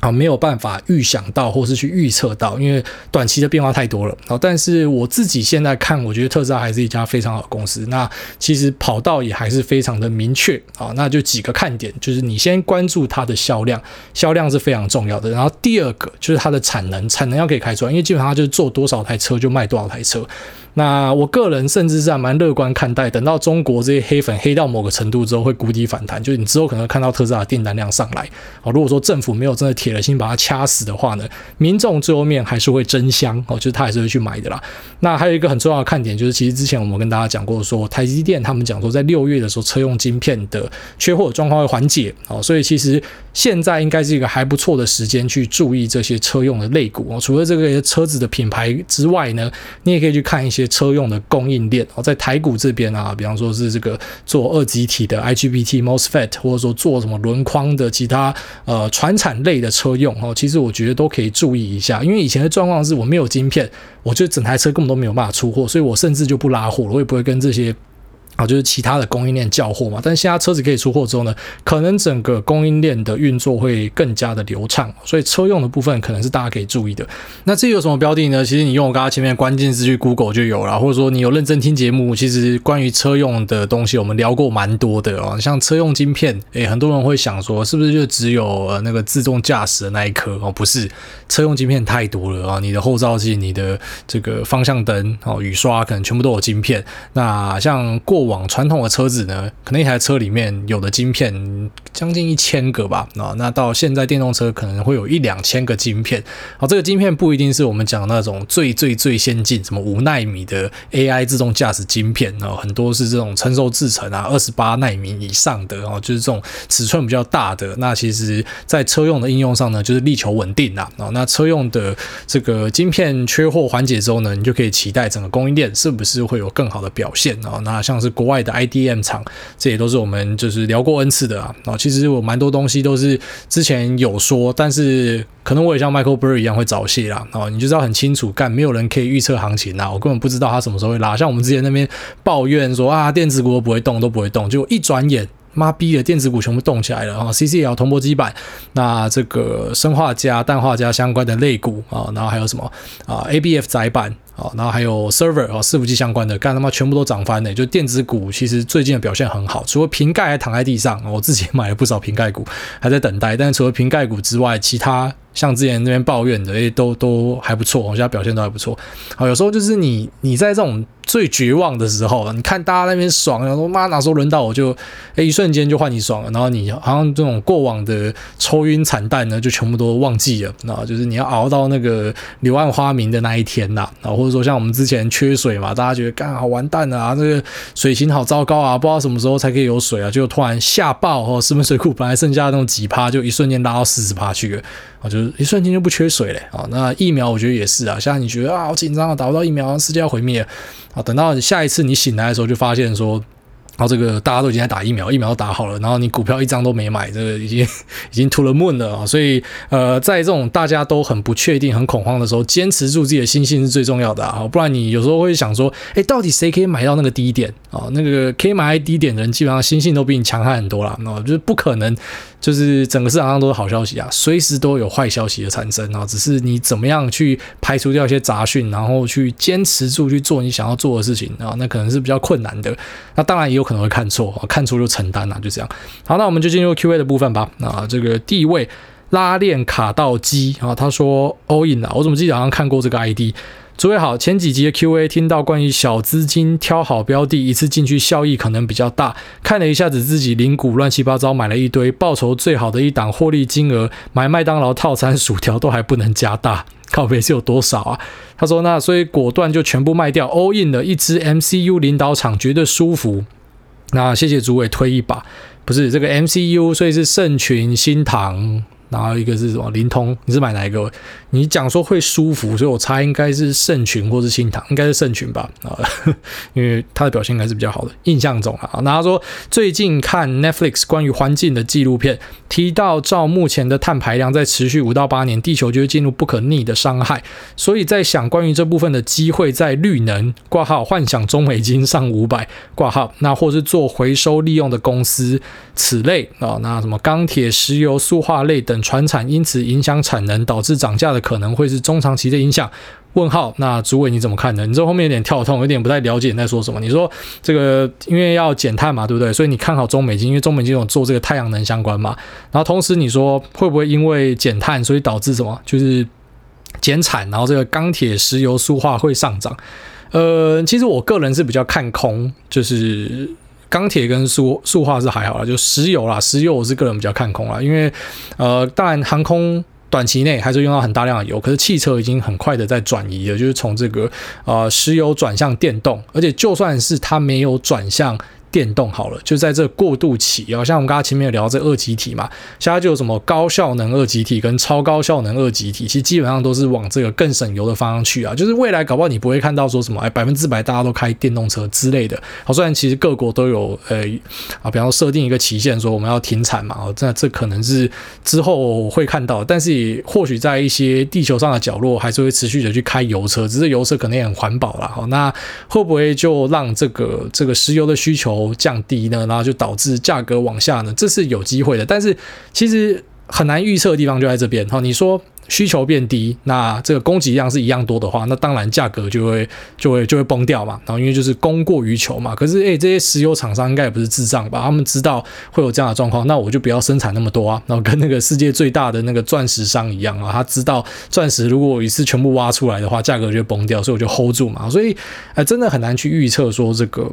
Speaker 1: 啊，没有办法预想到，或是去预测到，因为短期的变化太多了。啊，但是我自己现在看，我觉得特斯拉还是一家非常好的公司。那其实跑道也还是非常的明确。啊，那就几个看点，就是你先关注它的销量，销量是非常重要的。然后第二个就是它的产能，产能要可以开出来，因为基本上就是做多少台车就卖多少台车。那我个人甚至是还蛮乐观看待，等到中国这些黑粉黑到某个程度之后，会谷底反弹，就是你之后可能看到特斯拉的订单量上来。啊，如果说政府没有真的铁了心把它掐死的话呢，民众最后面还是会争相哦，就是他还是会去买的啦。那还有一个很重要的看点，就是其实之前我们跟大家讲过说，台积电他们讲说，在六月的时候车用晶片的缺货状况会缓解哦，所以其实现在应该是一个还不错的时间去注意这些车用的类股哦。除了这个车子的品牌之外呢，你也可以去看一些。车用的供应链哦，在台股这边啊，比方说是这个做二极体的 IGBT MOSFET，或者说做什么轮框的其他呃传产类的车用哦，其实我觉得都可以注意一下，因为以前的状况是我没有晶片，我就整台车根本都没有办法出货，所以我甚至就不拉货了，我也不会跟这些。啊，就是其他的供应链叫货嘛，但现在车子可以出货之后呢，可能整个供应链的运作会更加的流畅，所以车用的部分可能是大家可以注意的。那至于有什么标的呢？其实你用我刚刚前面关键字去 Google 就有了，或者说你有认真听节目，其实关于车用的东西我们聊过蛮多的哦。像车用晶片，诶，很多人会想说，是不是就只有呃那个自动驾驶的那一颗哦？不是，车用晶片太多了啊，你的后照镜、你的这个方向灯哦、雨刷，可能全部都有晶片。那像过往传统的车子呢，可能一台车里面有的晶片将近一千个吧，啊，那到现在电动车可能会有一两千个晶片，好，这个晶片不一定是我们讲那种最最最先进，什么五纳米的 AI 自动驾驶晶片，啊，很多是这种成熟制程啊，二十八纳米以上的，哦，就是这种尺寸比较大的，那其实在车用的应用上呢，就是力求稳定啊，啊，那车用的这个晶片缺货缓解之后呢，你就可以期待整个供应链是不是会有更好的表现啊？那像是国外的 IDM 厂，这也都是我们就是聊过 N 次的啊。啊，其实我蛮多东西都是之前有说，但是可能我也像 Michael Burry 一样会早泄啦。啊，你就知道很清楚，干没有人可以预测行情啊，我根本不知道它什么时候会拉。像我们之前那边抱怨说啊，电子股都不会动，都不会动，就一转眼。妈逼的电子股全部动起来了啊！CCL 铜箔基板，那这个砷化镓、氮化镓相关的类股啊，然后还有什么啊？ABF 载板啊，然后还有 server 啊，伺服器相关的，干他妈全部都涨翻了。就电子股其实最近的表现很好，除了瓶盖还躺在地上，我自己买了不少瓶盖股，还在等待。但是除了瓶盖股之外，其他。像之前那边抱怨的，诶，都都还不错，我现在表现都还不错。好，有时候就是你你在这种最绝望的时候，你看大家那边爽，然后说妈哪时候轮到我就，诶，一瞬间就换你爽了，然后你好像这种过往的抽晕惨淡呢，就全部都忘记了。那就是你要熬到那个柳暗花明的那一天呐，啊，或者说像我们之前缺水嘛，大家觉得干好完蛋了啊，这个水情好糟糕啊，不知道什么时候才可以有水啊，就突然下爆哦，石门水库本来剩下那种几趴，就一瞬间拉到四十趴去了。就是一瞬间就不缺水了啊！那疫苗我觉得也是啊，现在你觉得啊好紧张啊，打不到疫苗，世界要毁灭啊！等到下一次你醒来的时候，就发现说。然后这个大家都已经在打疫苗，疫苗都打好了，然后你股票一张都没买，这个已经已经 to the moon 了啊！所以呃，在这种大家都很不确定、很恐慌的时候，坚持住自己的心性是最重要的啊！不然你有时候会想说，哎，到底谁可以买到那个低点啊？那个可以买低点的人，基本上心性都比你强悍很多啦。那就是不可能，就是整个市场上都是好消息啊，随时都有坏消息的产生啊！只是你怎么样去排除掉一些杂讯，然后去坚持住去做你想要做的事情啊？那可能是比较困难的。那当然也有。可能会看错啊，看错就承担了，就这样。好，那我们就进入 Q&A 的部分吧。啊，这个第一位拉链卡到机啊，他说 All in 啊，我怎么记得好像看过这个 ID？诸位好，前几集的 Q&A 听到关于小资金挑好标的，一次进去效益可能比较大。看了一下子自己零股乱七八糟买了一堆，报酬最好的一档获利金额，买麦当劳套餐薯条都还不能加大。靠北是有多少啊？他说那所以果断就全部卖掉，All in 了一支 MCU 领导厂，觉得舒服。那谢谢诸位推一把，不是这个 MCU，所以是盛群、新唐。然后一个是什么灵通？你是买哪一个？你讲说会舒服，所以我猜应该是肾群或是新唐，应该是肾群吧？啊，因为它的表现应该是比较好的，印象中啊。那他说最近看 Netflix 关于环境的纪录片，提到照目前的碳排量在持续五到八年，地球就会进入不可逆的伤害。所以在想关于这部分的机会，在绿能挂号，幻想中美金上五百挂号，那或是做回收利用的公司，此类啊，那什么钢铁、石油、塑化类等。传产因此影响产能，导致涨价的可能会是中长期的影响。问号？那诸位你怎么看呢？你这后面有点跳痛，有点不太了解你在说什么。你说这个因为要减碳嘛，对不对？所以你看好中美金，因为中美金有做这个太阳能相关嘛。然后同时你说会不会因为减碳，所以导致什么？就是减产，然后这个钢铁、石油、塑化会上涨。呃，其实我个人是比较看空，就是。钢铁跟塑塑化是还好啦，就石油啦，石油我是个人比较看空啦，因为呃，当然航空短期内还是用到很大量的油，可是汽车已经很快的在转移了，就是从这个呃石油转向电动，而且就算是它没有转向。电动好了，就在这过渡期啊，像我们刚刚前面有聊这二极体嘛，现在就有什么高效能二极体跟超高效能二极体，其实基本上都是往这个更省油的方向去啊。就是未来搞不好你不会看到说什么哎百分之百大家都开电动车之类的。好，虽然其实各国都有呃啊，比方说设定一个期限说我们要停产嘛，哦，这这可能是之后会看到，但是也或许在一些地球上的角落还是会持续的去开油车，只是油车可能也很环保啦。好，那会不会就让这个这个石油的需求降低呢，然后就导致价格往下呢，这是有机会的。但是其实很难预测的地方就在这边哈。你说需求变低，那这个供给量是一样多的话，那当然价格就会就会就会崩掉嘛。然后因为就是供过于求嘛。可是诶，这些石油厂商应该也不是智障吧？他们知道会有这样的状况，那我就不要生产那么多啊。然后跟那个世界最大的那个钻石商一样啊，他知道钻石如果一次全部挖出来的话，价格就崩掉，所以我就 hold 住嘛。所以呃，真的很难去预测说这个。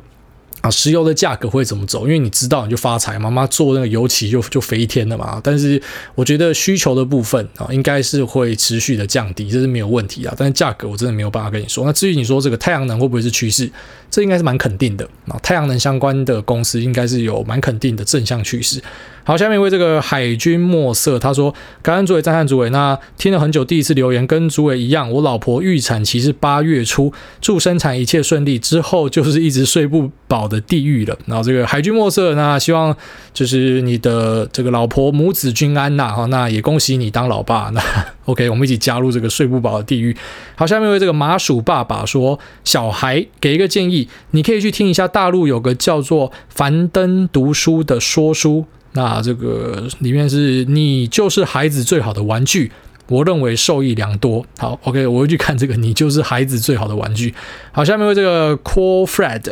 Speaker 1: 啊，石油的价格会怎么走？因为你知道你就发财，妈妈做那个油漆就就飞天了嘛。但是我觉得需求的部分啊，应该是会持续的降低，这是没有问题啊。但是价格我真的没有办法跟你说。那至于你说这个太阳能会不会是趋势，这应该是蛮肯定的啊。太阳能相关的公司应该是有蛮肯定的正向趋势。好，下面一位这个海军墨色，他说：“感恩主委，赞叹主委。那听了很久，第一次留言，跟主委一样，我老婆预产期是八月初，祝生产一切顺利。之后就是一直睡不饱的地狱了。然后这个海军墨色，那希望就是你的这个老婆母子均安呐。哈，那也恭喜你当老爸。那 OK，我们一起加入这个睡不饱的地狱。好，下面为这个麻薯爸爸说，小孩给一个建议，你可以去听一下大陆有个叫做樊登读书的说书。”那这个里面是你就是孩子最好的玩具，我认为受益良多。好，OK，我会去看这个，你就是孩子最好的玩具。好，下面为这个 Call Fred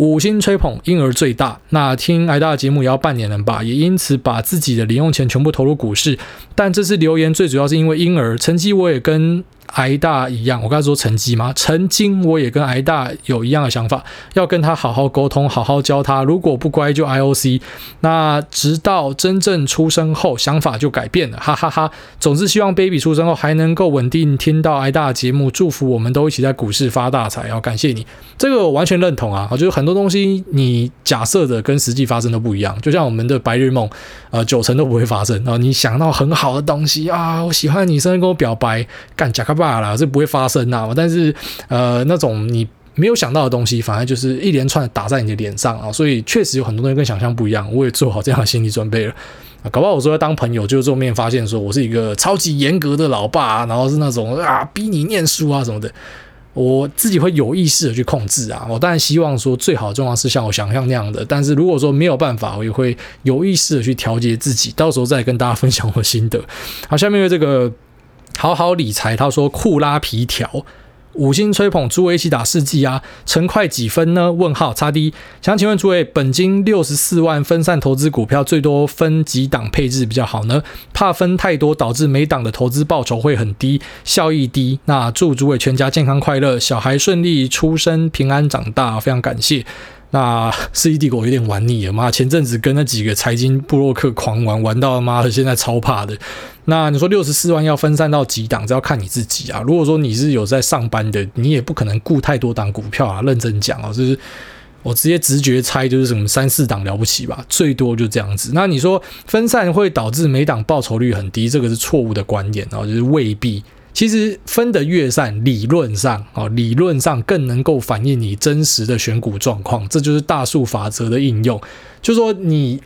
Speaker 1: 五星吹捧，婴儿最大。那听挨大的节目也要半年了吧，也因此把自己的零用钱全部投入股市。但这次留言最主要是因为婴儿成绩，我也跟。挨大一样，我刚才说成绩吗？曾经我也跟挨大有一样的想法，要跟他好好沟通，好好教他。如果不乖就 IOC。那直到真正出生后，想法就改变了，哈哈哈。总之，希望 baby 出生后还能够稳定听到挨大节目，祝福我们都一起在股市发大财。要感谢你，这个我完全认同啊。我觉得很多东西你假设的跟实际发生都不一样，就像我们的白日梦，呃，九成都不会发生啊。你想到很好的东西啊，我喜欢你，生日跟我表白，干假罢了，这不会发生呐。但是，呃，那种你没有想到的东西，反而就是一连串的打在你的脸上啊。所以，确实有很多东西跟想象不一样。我也做好这样的心理准备了啊。搞不好我说要当朋友，就后面发现说我是一个超级严格的老爸，然后是那种啊逼你念书啊什么的。我自己会有意识的去控制啊。我当然希望说最好的状况是像我想象那样的，但是如果说没有办法，我也会有意识的去调节自己，到时候再跟大家分享我的心得。好，下面的这个。好好理财，他说酷拉皮条五星吹捧，诸位一起打世纪啊，成快几分呢？问号差 D，想请问诸位，本金六十四万，分散投资股票，最多分几档配置比较好呢？怕分太多导致每档的投资报酬会很低，效益低。那祝诸位全家健康快乐，小孩顺利出生，平安长大，非常感谢。那世纪帝国有点玩腻了，妈，前阵子跟那几个财经部落客狂玩，玩到妈的现在超怕的。那你说六十四万要分散到几档，这要看你自己啊。如果说你是有在上班的，你也不可能顾太多档股票啊。认真讲啊，就是我直接直觉猜，就是什么三四档了不起吧，最多就这样子。那你说分散会导致每档报酬率很低，这个是错误的观点啊，就是未必。其实分得越散，理论上啊，理论上更能够反映你真实的选股状况，这就是大数法则的应用。就说你。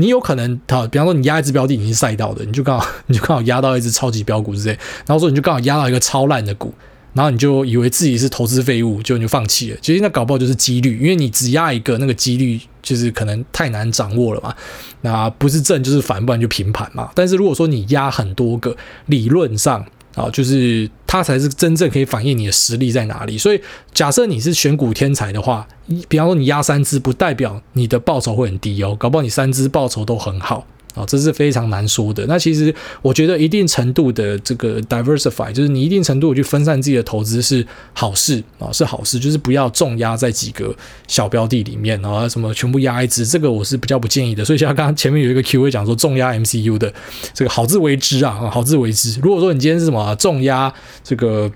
Speaker 1: 你有可能，好，比方说你压一只标的，你是赛道的，你就刚好，你就刚好压到一只超级标股之类，然后说你就刚好压到一个超烂的股，然后你就以为自己是投资废物，就你就放弃了。其实那搞不好就是几率，因为你只压一个，那个几率就是可能太难掌握了嘛。那不是正就是反，不然就平盘嘛。但是如果说你压很多个，理论上。啊，就是它才是真正可以反映你的实力在哪里。所以，假设你是选股天才的话，比方说你压三只，不代表你的报酬会很低哦，搞不好你三只报酬都很好。啊，这是非常难说的。那其实我觉得一定程度的这个 diversify，就是你一定程度去分散自己的投资是好事啊，是好事。就是不要重压在几个小标的里面啊，什么全部压一支，这个我是比较不建议的。所以像刚刚前面有一个 Q&A 讲说重压 MCU 的这个好自为之啊，好自为之。如果说你今天是什么重压这个。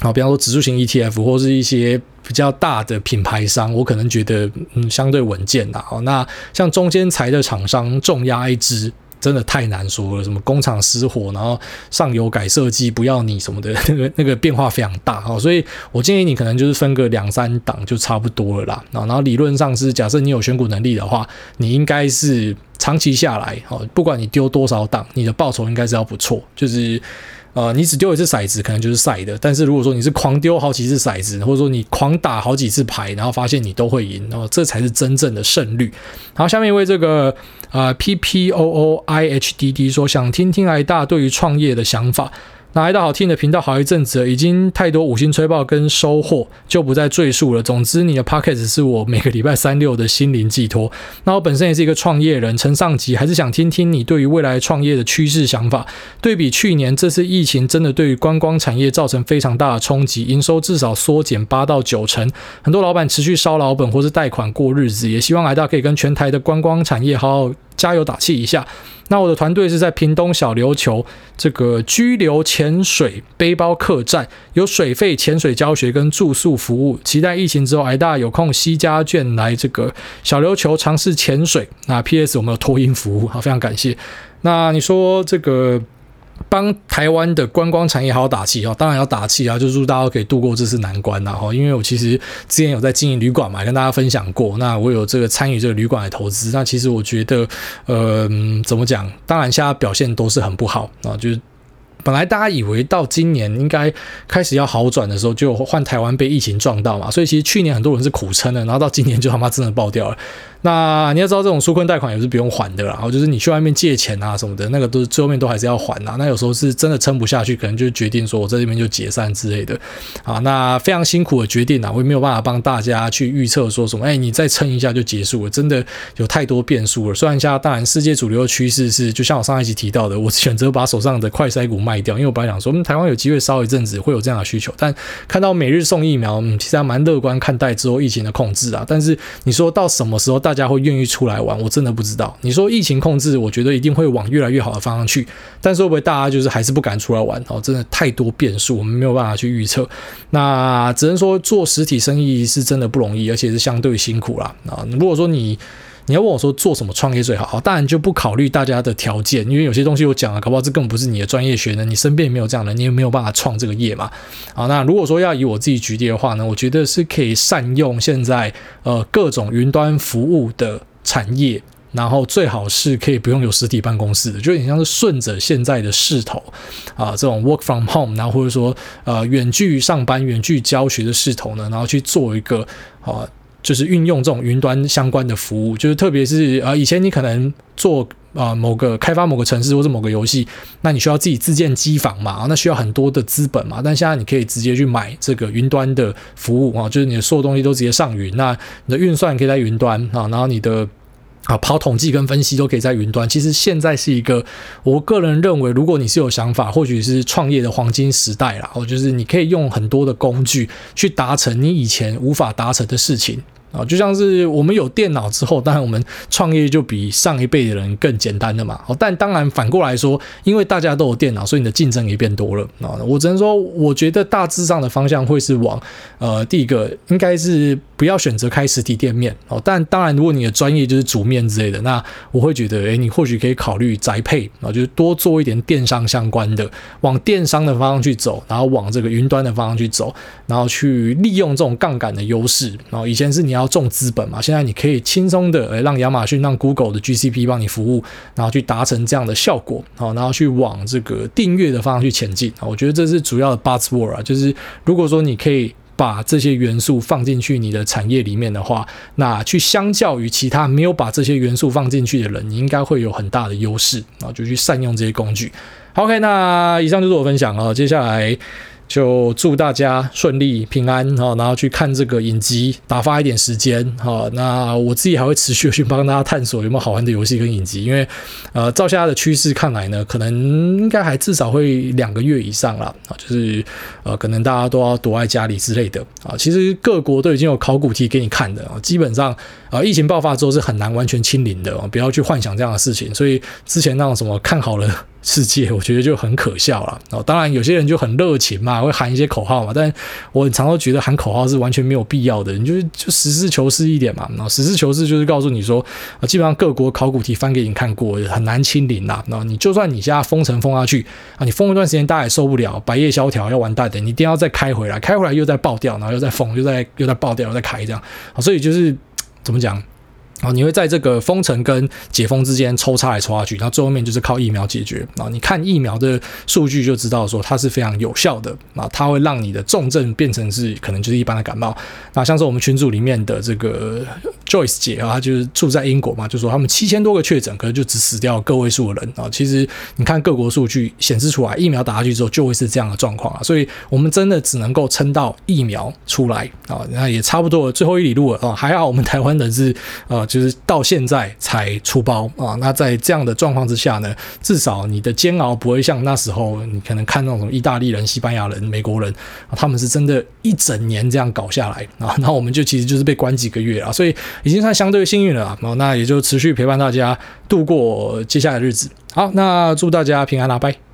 Speaker 1: 好，比方说指数型 ETF 或是一些比较大的品牌商，我可能觉得嗯相对稳健呐。好，那像中间材的厂商重压一支，真的太难说了。什么工厂失火，然后上游改设计不要你什么的，那个那个变化非常大。好，所以我建议你可能就是分个两三档就差不多了啦。然后理论上是假设你有选股能力的话，你应该是长期下来，哦，不管你丢多少档，你的报酬应该是要不错，就是。呃，你只丢一次骰子，可能就是赛的。但是如果说你是狂丢好几次骰子，或者说你狂打好几次牌，然后发现你都会赢，然后这才是真正的胜率。好，下面一位这个呃 P P O O I H D D 说，想听听来大对于创业的想法。那爱大好听的频道好一阵子，已经太多五星吹爆跟收获，就不再赘述了。总之，你的 p o c k e t 是我每个礼拜三六的心灵寄托。那我本身也是一个创业人，承上级还是想听听你对于未来创业的趋势想法。对比去年，这次疫情真的对于观光产业造成非常大的冲击，营收至少缩减八到九成，很多老板持续烧老本或是贷款过日子。也希望爱大可以跟全台的观光产业好好加油打气一下。那我的团队是在屏东小琉球这个居留潜水背包客栈，有水费、潜水教学跟住宿服务。期待疫情之后，挨大有空携家眷来这个小琉球尝试潜水。那 PS 我们有托音服务，好，非常感谢。那你说这个？帮台湾的观光产业好好打气哦！当然要打气啊，就祝大家可以度过这次难关呐！哈，因为我其实之前有在经营旅馆嘛，跟大家分享过。那我有这个参与这个旅馆的投资。那其实我觉得，呃，怎么讲？当然现在表现都是很不好啊，就是。本来大家以为到今年应该开始要好转的时候，就换台湾被疫情撞到嘛，所以其实去年很多人是苦撑的，然后到今年就他妈真的爆掉了。那你要知道，这种纾困贷款也是不用还的啦，然后就是你去外面借钱啊什么的，那个都是最后面都还是要还呐。那有时候是真的撑不下去，可能就决定说我在这边就解散之类的啊。那非常辛苦的决定啊，我也没有办法帮大家去预测说什么，哎，你再撑一下就结束了，真的有太多变数了。虽然现在当然世界主流的趋势是，就像我上一集提到的，我选择把手上的快筛股卖掉，因为我本来想说，我们台湾有机会烧一阵子会有这样的需求，但看到每日送疫苗，嗯，其实还蛮乐观看待之后疫情的控制啊。但是你说到什么时候大大家会愿意出来玩，我真的不知道。你说疫情控制，我觉得一定会往越来越好的方向去，但是会不会大家就是还是不敢出来玩？哦，真的太多变数，我们没有办法去预测。那只能说做实体生意是真的不容易，而且是相对辛苦啦。啊，如果说你。你要问我说做什么创业最好？好，当然就不考虑大家的条件，因为有些东西我讲了，搞不好这根本不是你的专业学能，你身边也没有这样的，你也没有办法创这个业嘛。好，那如果说要以我自己举例的话呢，我觉得是可以善用现在呃各种云端服务的产业，然后最好是可以不用有实体办公室的，就有点像是顺着现在的势头啊，这种 work from home，然后或者说呃远距上班、远距教学的势头呢，然后去做一个啊。就是运用这种云端相关的服务，就是特别是呃，以前你可能做啊、某个开发某个城市或者某个游戏，那你需要自己自建机房嘛，那需要很多的资本嘛。但现在你可以直接去买这个云端的服务啊，就是你的所有东西都直接上云，那你的运算可以在云端啊，然后你的。啊，跑统计跟分析都可以在云端。其实现在是一个，我个人认为，如果你是有想法，或许是创业的黄金时代啦。哦，就是你可以用很多的工具去达成你以前无法达成的事情。啊，就像是我们有电脑之后，当然我们创业就比上一辈的人更简单的嘛。哦，但当然反过来说，因为大家都有电脑，所以你的竞争也变多了。啊，我只能说，我觉得大致上的方向会是往，呃，第一个应该是。不要选择开实体店面哦，但当然，如果你的专业就是煮面之类的，那我会觉得，诶，你或许可以考虑宅配啊，就是多做一点电商相关的，往电商的方向去走，然后往这个云端的方向去走，然后去利用这种杠杆的优势。然后以前是你要重资本嘛，现在你可以轻松的诶让亚马逊、让 Google 的 GCP 帮你服务，然后去达成这样的效果，好，然后去往这个订阅的方向去前进啊。我觉得这是主要的 buzzword 啊，就是如果说你可以。把这些元素放进去你的产业里面的话，那去相较于其他没有把这些元素放进去的人，你应该会有很大的优势啊，就去善用这些工具。，OK，那以上就是我分享啊，接下来。就祝大家顺利平安哈，然后去看这个影集，打发一点时间哈。那我自己还会持续去帮大家探索有没有好玩的游戏跟影集，因为呃，照现在的趋势看来呢，可能应该还至少会两个月以上了啊。就是呃，可能大家都要躲在家里之类的啊。其实各国都已经有考古题给你看的啊，基本上啊，疫情爆发之后是很难完全清零的啊，不要去幻想这样的事情。所以之前那种什么看好了。世界我觉得就很可笑了哦，当然有些人就很热情嘛，会喊一些口号嘛，但我很常都觉得喊口号是完全没有必要的，你就是就实事求是一点嘛。那实事求是就是告诉你说，啊基本上各国考古题翻给你看过，很难清零啦。那你就算你现在封城封下去啊，你封一段时间大家也受不了，百业萧条要完蛋的，你一定要再开回来，开回来又再爆掉，然后又再封，又再又再爆掉，再开这样啊，所以就是怎么讲？啊，你会在这个封城跟解封之间抽插来抽下去，然后最后面就是靠疫苗解决啊。你看疫苗的数据就知道说它是非常有效的啊，它会让你的重症变成是可能就是一般的感冒。那像是我们群组里面的这个 Joyce 姐啊，她就是住在英国嘛，就说他们七千多个确诊，可能就只死掉个位数的人啊。其实你看各国数据显示出来，疫苗打下去之后就会是这样的状况啊。所以我们真的只能够撑到疫苗出来啊，那也差不多，最后一里路了啊。还好我们台湾人是呃。就是到现在才出包啊，那在这样的状况之下呢，至少你的煎熬不会像那时候你可能看那种意大利人、西班牙人、美国人，他们是真的一整年这样搞下来啊，那我们就其实就是被关几个月啊，所以已经算相对幸运了啊，那也就持续陪伴大家度过接下来的日子。好，那祝大家平安啦，拜。